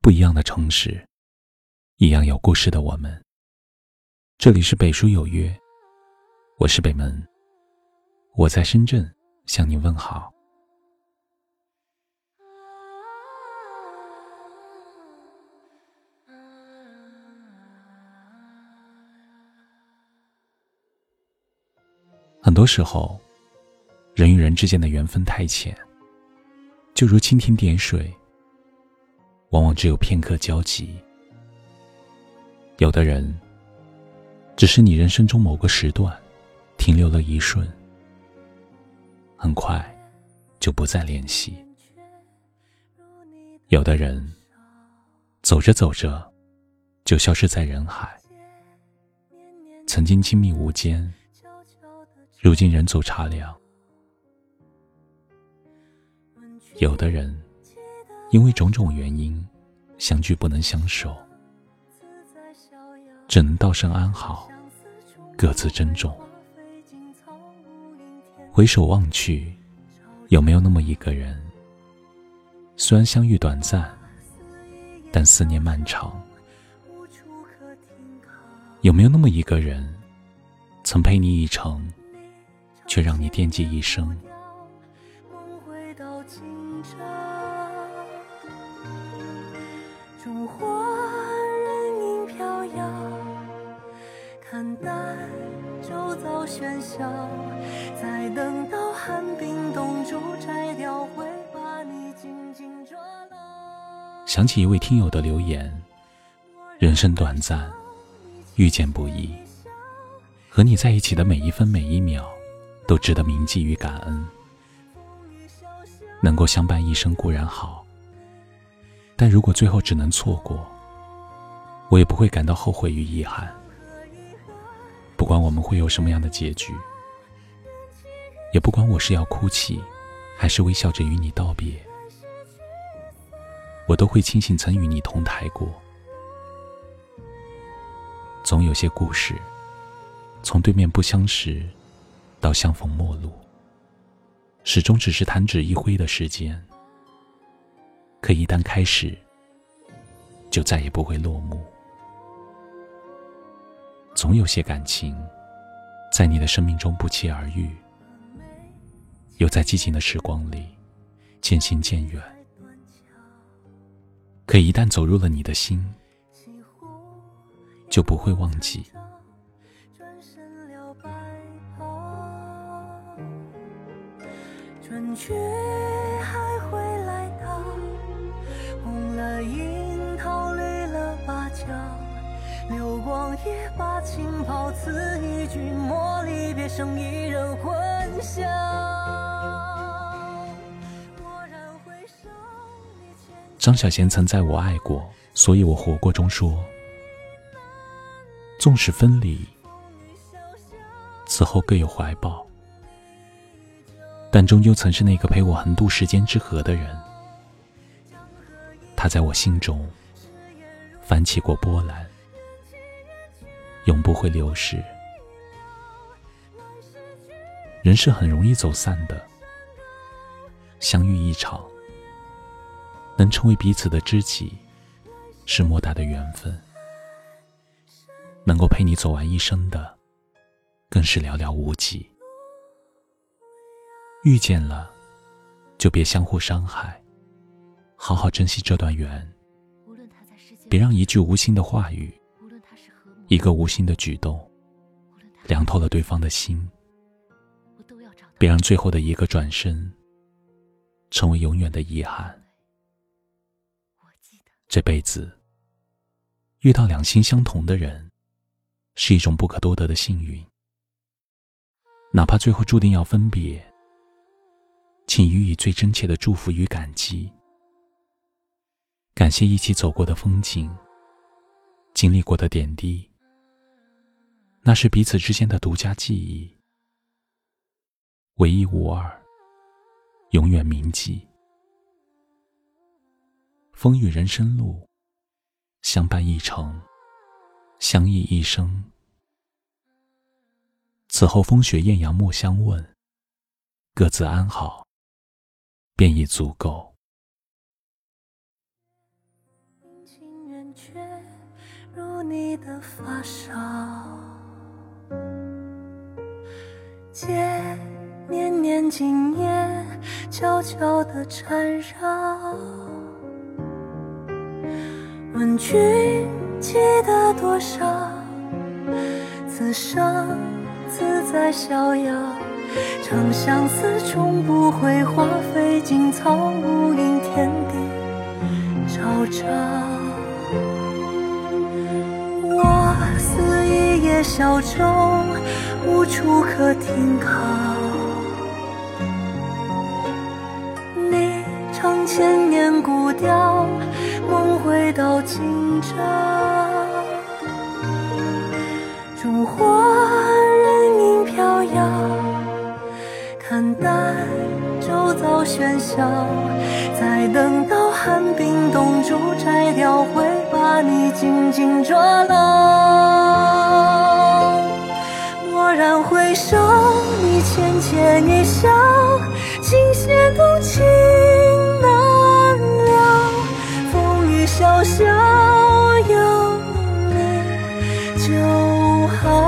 不一样的城市，一样有故事的我们。这里是北书有约，我是北门，我在深圳向你问好。很多时候，人与人之间的缘分太浅，就如蜻蜓点水。往往只有片刻交集。有的人，只是你人生中某个时段停留了一瞬，很快就不再联系。有的人，走着走着就消失在人海。曾经亲密无间，如今人走茶凉。有的人。因为种种原因，相聚不能相守，只能道声安好，各自珍重。回首望去，有没有那么一个人？虽然相遇短暂，但思念漫长。有没有那么一个人，曾陪你一程，却让你惦记一生？中华人民飘摇，看淡周遭喧嚣，再等到寒冰冻住摘掉，会把你紧紧抓牢。想起一位听友的留言：人生短暂，遇见不易，和你在一起的每一分每一秒，都值得铭记与感恩。能够相伴一生固然好，但如果最后只能错过，我也不会感到后悔与遗憾。不管我们会有什么样的结局，也不管我是要哭泣，还是微笑着与你道别，我都会庆幸曾与你同台过。总有些故事，从对面不相识，到相逢陌路，始终只是弹指一挥的时间。可一旦开始，就再也不会落幕。总有些感情，在你的生命中不期而遇，又在寂静的时光里渐行渐远。可一旦走入了你的心，就不会忘记。转却流光也把情抛，此一句莫离别，生一人混淆。张小娴曾在我爱过，所以我活过中说：纵使分离，此后各有怀抱，但终究曾是那个陪我横渡时间之河的人。他在我心中翻起过波澜。永不会流逝。人是很容易走散的，相遇一场，能成为彼此的知己，是莫大的缘分。能够陪你走完一生的，更是寥寥无几。遇见了，就别相互伤害，好好珍惜这段缘。别让一句无心的话语。一个无心的举动，凉透了对方的心。别让最后的一个转身，成为永远的遗憾。这辈子遇到两心相同的人，是一种不可多得的幸运。哪怕最后注定要分别，请予以最真切的祝福与感激。感谢一起走过的风景，经历过的点滴。那是彼此之间的独家记忆，唯一无二，永远铭记。风雨人生路，相伴一程，相依一生。此后风雪艳阳莫相问，各自安好，便已足够。近远却如你的发梢，街年年今夜悄悄地缠绕。问君记得多少？此生自在逍遥，长相思终不会花，飞尽草木因天地昭昭。小舟，无处可停靠。你唱千年古调，梦回到今朝。烛火人影飘摇，看淡周遭喧嚣，再等到寒冰冻住，摘掉会把你紧紧抓牢。然回首，你浅浅一笑，琴弦动情难了，风雨潇潇，有你就好。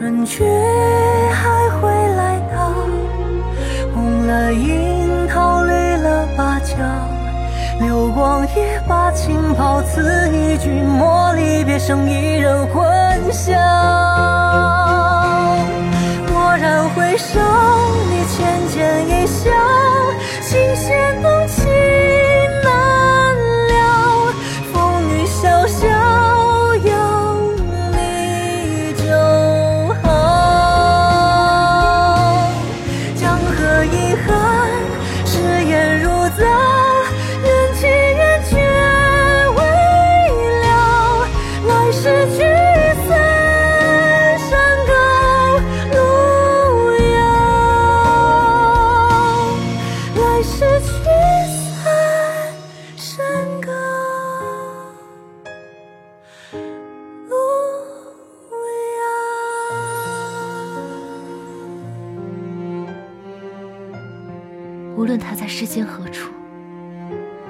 春去还会来到，红了樱桃，绿了芭蕉。流光也把情抛，此一句莫离别，生一人混淆。蓦然回首，你浅浅一笑，琴弦动无论他在世间何处，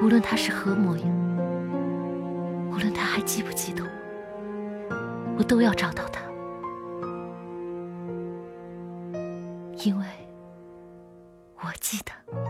无论他是何模样，无论他还记不记得我，我都要找到他，因为我记得。